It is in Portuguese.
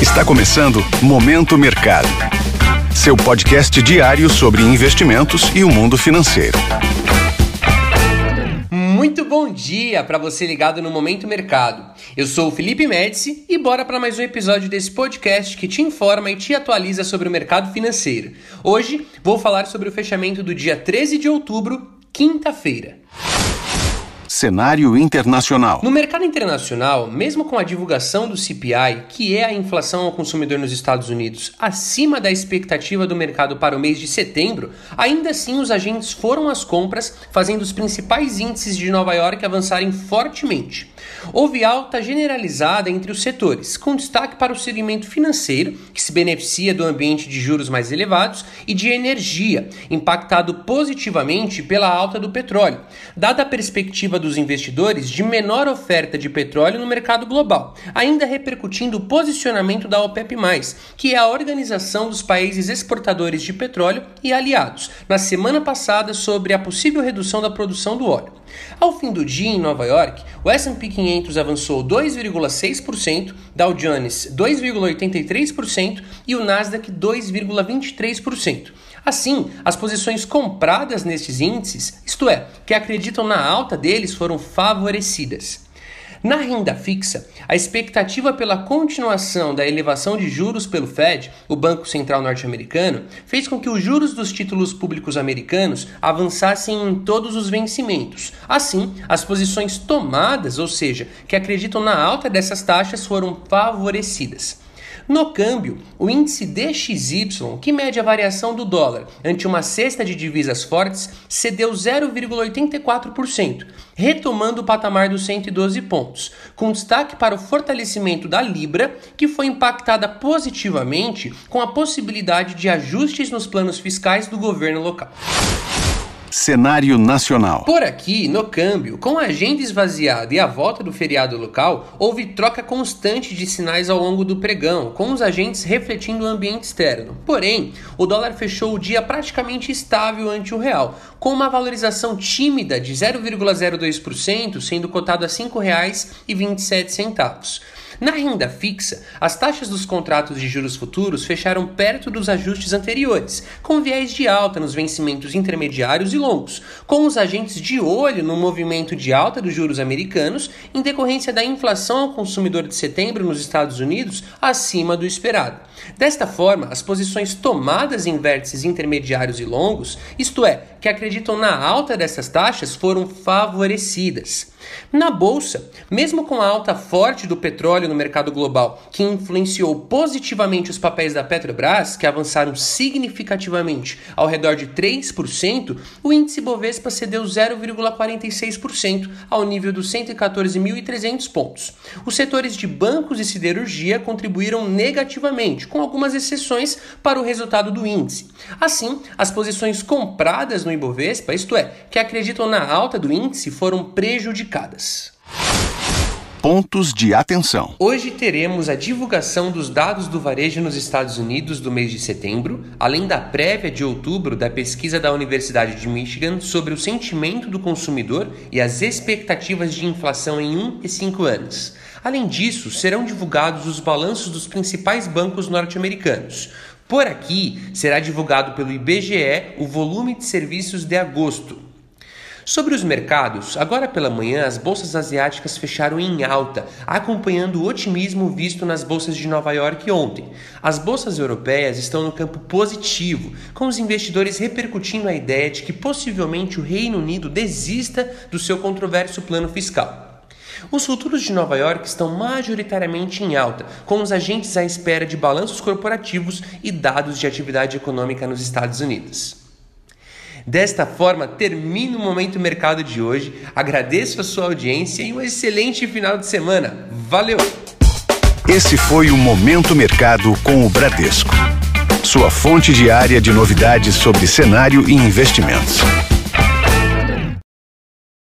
Está começando Momento Mercado. Seu podcast diário sobre investimentos e o mundo financeiro. Muito bom dia para você ligado no Momento Mercado. Eu sou o Felipe Médici e bora para mais um episódio desse podcast que te informa e te atualiza sobre o mercado financeiro. Hoje vou falar sobre o fechamento do dia 13 de outubro, quinta-feira. Cenário internacional. No mercado internacional, mesmo com a divulgação do CPI, que é a inflação ao consumidor nos Estados Unidos, acima da expectativa do mercado para o mês de setembro, ainda assim os agentes foram às compras, fazendo os principais índices de Nova York avançarem fortemente. Houve alta generalizada entre os setores, com destaque para o segmento financeiro, que se beneficia do ambiente de juros mais elevados, e de energia, impactado positivamente pela alta do petróleo, dada a perspectiva dos investidores de menor oferta de petróleo no mercado global, ainda repercutindo o posicionamento da OPEP, que é a organização dos países exportadores de petróleo e aliados, na semana passada sobre a possível redução da produção do óleo. Ao fim do dia em Nova York, o S&P 500 avançou 2,6%, Dow Jones 2,83% e o Nasdaq 2,23%. Assim, as posições compradas nestes índices, isto é, que acreditam na alta deles, foram favorecidas. Na renda fixa, a expectativa pela continuação da elevação de juros pelo Fed, o Banco Central norte-americano, fez com que os juros dos títulos públicos americanos avançassem em todos os vencimentos. Assim, as posições tomadas, ou seja, que acreditam na alta dessas taxas, foram favorecidas. No câmbio, o índice DXY, que mede a variação do dólar ante uma cesta de divisas fortes, cedeu 0,84%, retomando o patamar dos 112 pontos, com destaque para o fortalecimento da libra, que foi impactada positivamente com a possibilidade de ajustes nos planos fiscais do governo local. Cenário nacional. Por aqui, no câmbio, com a agenda esvaziada e a volta do feriado local, houve troca constante de sinais ao longo do pregão, com os agentes refletindo o ambiente externo. Porém, o dólar fechou o dia praticamente estável ante o real, com uma valorização tímida de 0,02%, sendo cotado a R$ 5,27. Na renda fixa, as taxas dos contratos de juros futuros fecharam perto dos ajustes anteriores, com viés de alta nos vencimentos intermediários e longos, com os agentes de olho no movimento de alta dos juros americanos em decorrência da inflação ao consumidor de setembro nos Estados Unidos acima do esperado. Desta forma, as posições tomadas em vértices intermediários e longos, isto é, que acreditam na alta dessas taxas, foram favorecidas. Na bolsa, mesmo com a alta forte do petróleo no mercado global, que influenciou positivamente os papéis da Petrobras, que avançaram significativamente ao redor de 3%, o índice Bovespa cedeu 0,46% ao nível dos 114.300 pontos. Os setores de bancos e siderurgia contribuíram negativamente, com algumas exceções para o resultado do índice. Assim, as posições compradas no Ibovespa, isto é, que acreditam na alta do índice, foram prejudicadas Pontos de atenção. Hoje teremos a divulgação dos dados do varejo nos Estados Unidos do mês de setembro, além da prévia de outubro da pesquisa da Universidade de Michigan sobre o sentimento do consumidor e as expectativas de inflação em 1 e 5 anos. Além disso, serão divulgados os balanços dos principais bancos norte-americanos. Por aqui, será divulgado pelo IBGE o volume de serviços de agosto, Sobre os mercados, agora pela manhã as bolsas asiáticas fecharam em alta, acompanhando o otimismo visto nas bolsas de Nova York ontem. As bolsas europeias estão no campo positivo, com os investidores repercutindo a ideia de que possivelmente o Reino Unido desista do seu controverso plano fiscal. Os futuros de Nova York estão majoritariamente em alta, com os agentes à espera de balanços corporativos e dados de atividade econômica nos Estados Unidos. Desta forma, termino o Momento Mercado de hoje. Agradeço a sua audiência e um excelente final de semana. Valeu! Esse foi o Momento Mercado com o Bradesco. Sua fonte diária de novidades sobre cenário e investimentos.